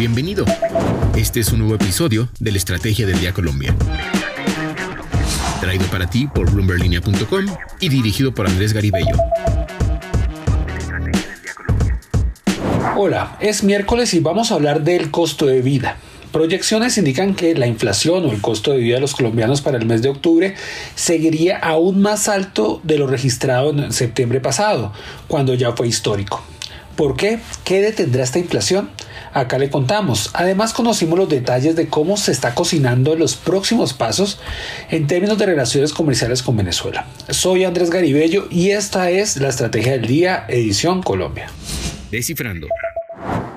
Bienvenido. Este es un nuevo episodio de la Estrategia del Día Colombia. Traído para ti por bloomberlinia.com y dirigido por Andrés Garibello. Hola, es miércoles y vamos a hablar del costo de vida. Proyecciones indican que la inflación o el costo de vida de los colombianos para el mes de octubre seguiría aún más alto de lo registrado en septiembre pasado, cuando ya fue histórico. ¿Por qué? ¿Qué detendrá esta inflación? Acá le contamos. Además conocimos los detalles de cómo se está cocinando los próximos pasos en términos de relaciones comerciales con Venezuela. Soy Andrés Garibello y esta es la Estrategia del Día, edición Colombia. Descifrando.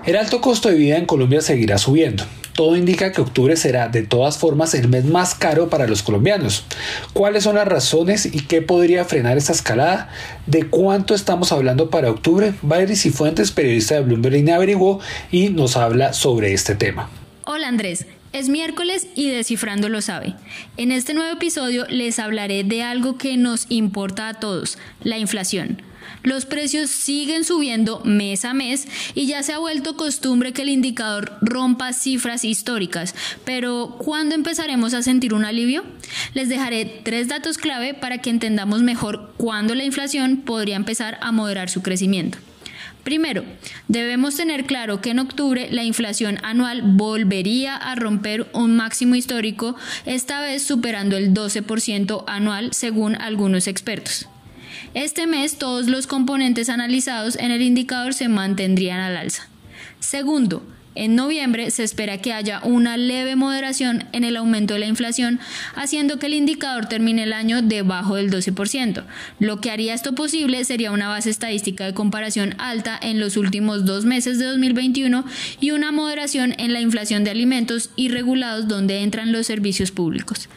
El alto costo de vida en Colombia seguirá subiendo. Todo indica que octubre será de todas formas el mes más caro para los colombianos. ¿Cuáles son las razones y qué podría frenar esta escalada? ¿De cuánto estamos hablando para octubre? Valery Cifuentes, periodista de Bloomberg averiguó y nos habla sobre este tema. Hola Andrés. Es miércoles y Descifrando lo sabe. En este nuevo episodio les hablaré de algo que nos importa a todos, la inflación. Los precios siguen subiendo mes a mes y ya se ha vuelto costumbre que el indicador rompa cifras históricas. Pero ¿cuándo empezaremos a sentir un alivio? Les dejaré tres datos clave para que entendamos mejor cuándo la inflación podría empezar a moderar su crecimiento. Primero, debemos tener claro que en octubre la inflación anual volvería a romper un máximo histórico, esta vez superando el 12% anual según algunos expertos. Este mes todos los componentes analizados en el indicador se mantendrían al alza. Segundo, en noviembre se espera que haya una leve moderación en el aumento de la inflación, haciendo que el indicador termine el año debajo del 12%. Lo que haría esto posible sería una base estadística de comparación alta en los últimos dos meses de 2021 y una moderación en la inflación de alimentos irregulados donde entran los servicios públicos.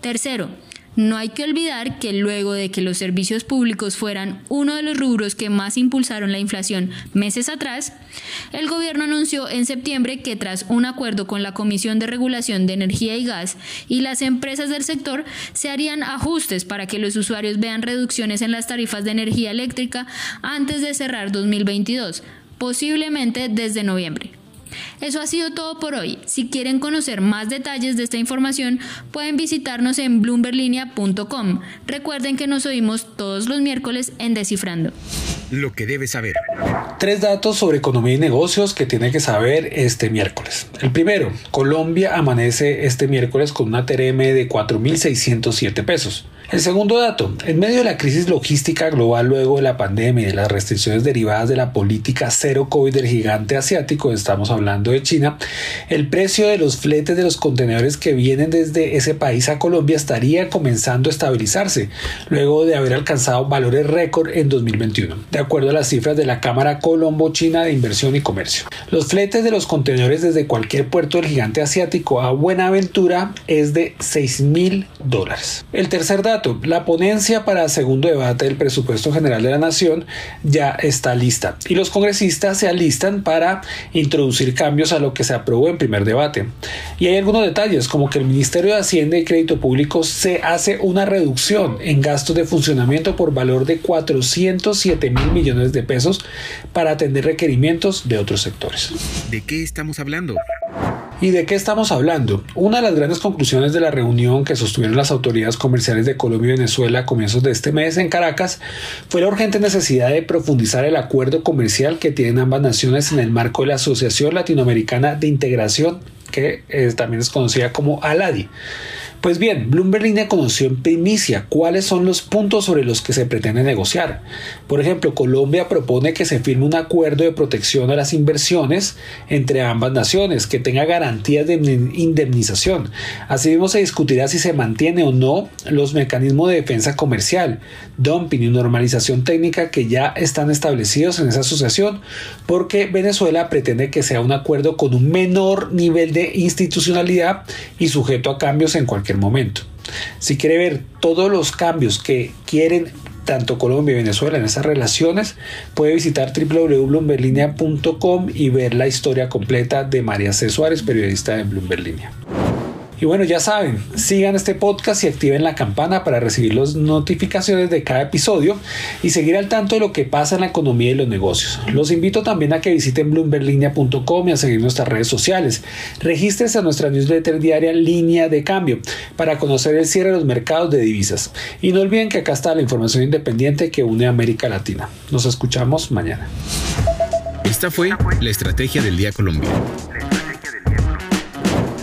Tercero, no hay que olvidar que luego de que los servicios públicos fueran uno de los rubros que más impulsaron la inflación meses atrás, el gobierno anunció en septiembre que tras un acuerdo con la Comisión de Regulación de Energía y Gas y las empresas del sector se harían ajustes para que los usuarios vean reducciones en las tarifas de energía eléctrica antes de cerrar 2022, posiblemente desde noviembre. Eso ha sido todo por hoy. Si quieren conocer más detalles de esta información, pueden visitarnos en bloomberlinia.com. Recuerden que nos oímos todos los miércoles en Descifrando. Lo que debes saber. Tres datos sobre economía y negocios que tiene que saber este miércoles. El primero, Colombia amanece este miércoles con una TRM de 4.607 pesos. El segundo dato, en medio de la crisis logística global luego de la pandemia y de las restricciones derivadas de la política cero COVID del gigante asiático, estamos hablando de China, el precio de los fletes de los contenedores que vienen desde ese país a Colombia estaría comenzando a estabilizarse, luego de haber alcanzado valores récord en 2021, de acuerdo a las cifras de la Cámara Colombo-China de Inversión y Comercio. Los fletes de los contenedores desde cualquier puerto del gigante asiático a Buenaventura es de 6 mil dólares. El tercer dato, la ponencia para segundo debate del presupuesto general de la nación ya está lista y los congresistas se alistan para introducir cambios a lo que se aprobó en primer debate. Y hay algunos detalles como que el Ministerio de Hacienda y Crédito Público se hace una reducción en gastos de funcionamiento por valor de 407 mil millones de pesos para atender requerimientos de otros sectores. ¿De qué estamos hablando? ¿Y de qué estamos hablando? Una de las grandes conclusiones de la reunión que sostuvieron las autoridades comerciales de Colombia y Venezuela a comienzos de este mes en Caracas fue la urgente necesidad de profundizar el acuerdo comercial que tienen ambas naciones en el marco de la Asociación Latinoamericana de Integración, que también es conocida como ALADI. Pues bien, Bloomberg Línea conoció en primicia cuáles son los puntos sobre los que se pretende negociar. Por ejemplo, Colombia propone que se firme un acuerdo de protección a las inversiones entre ambas naciones que tenga garantías de indemnización. Asimismo, se discutirá si se mantiene o no los mecanismos de defensa comercial, dumping y normalización técnica que ya están establecidos en esa asociación, porque Venezuela pretende que sea un acuerdo con un menor nivel de institucionalidad y sujeto a cambios en cualquier momento. Si quiere ver todos los cambios que quieren tanto Colombia y Venezuela en esas relaciones, puede visitar www.bloomberlinia.com y ver la historia completa de María C. Suárez, periodista de Bloomberg Línea. Y bueno, ya saben, sigan este podcast y activen la campana para recibir las notificaciones de cada episodio y seguir al tanto de lo que pasa en la economía y los negocios. Los invito también a que visiten bloomberlinia.com y a seguir nuestras redes sociales. Regístrense a nuestra newsletter diaria Línea de Cambio para conocer el cierre de los mercados de divisas. Y no olviden que acá está la información independiente que une a América Latina. Nos escuchamos mañana. Esta fue la Estrategia del Día Colombia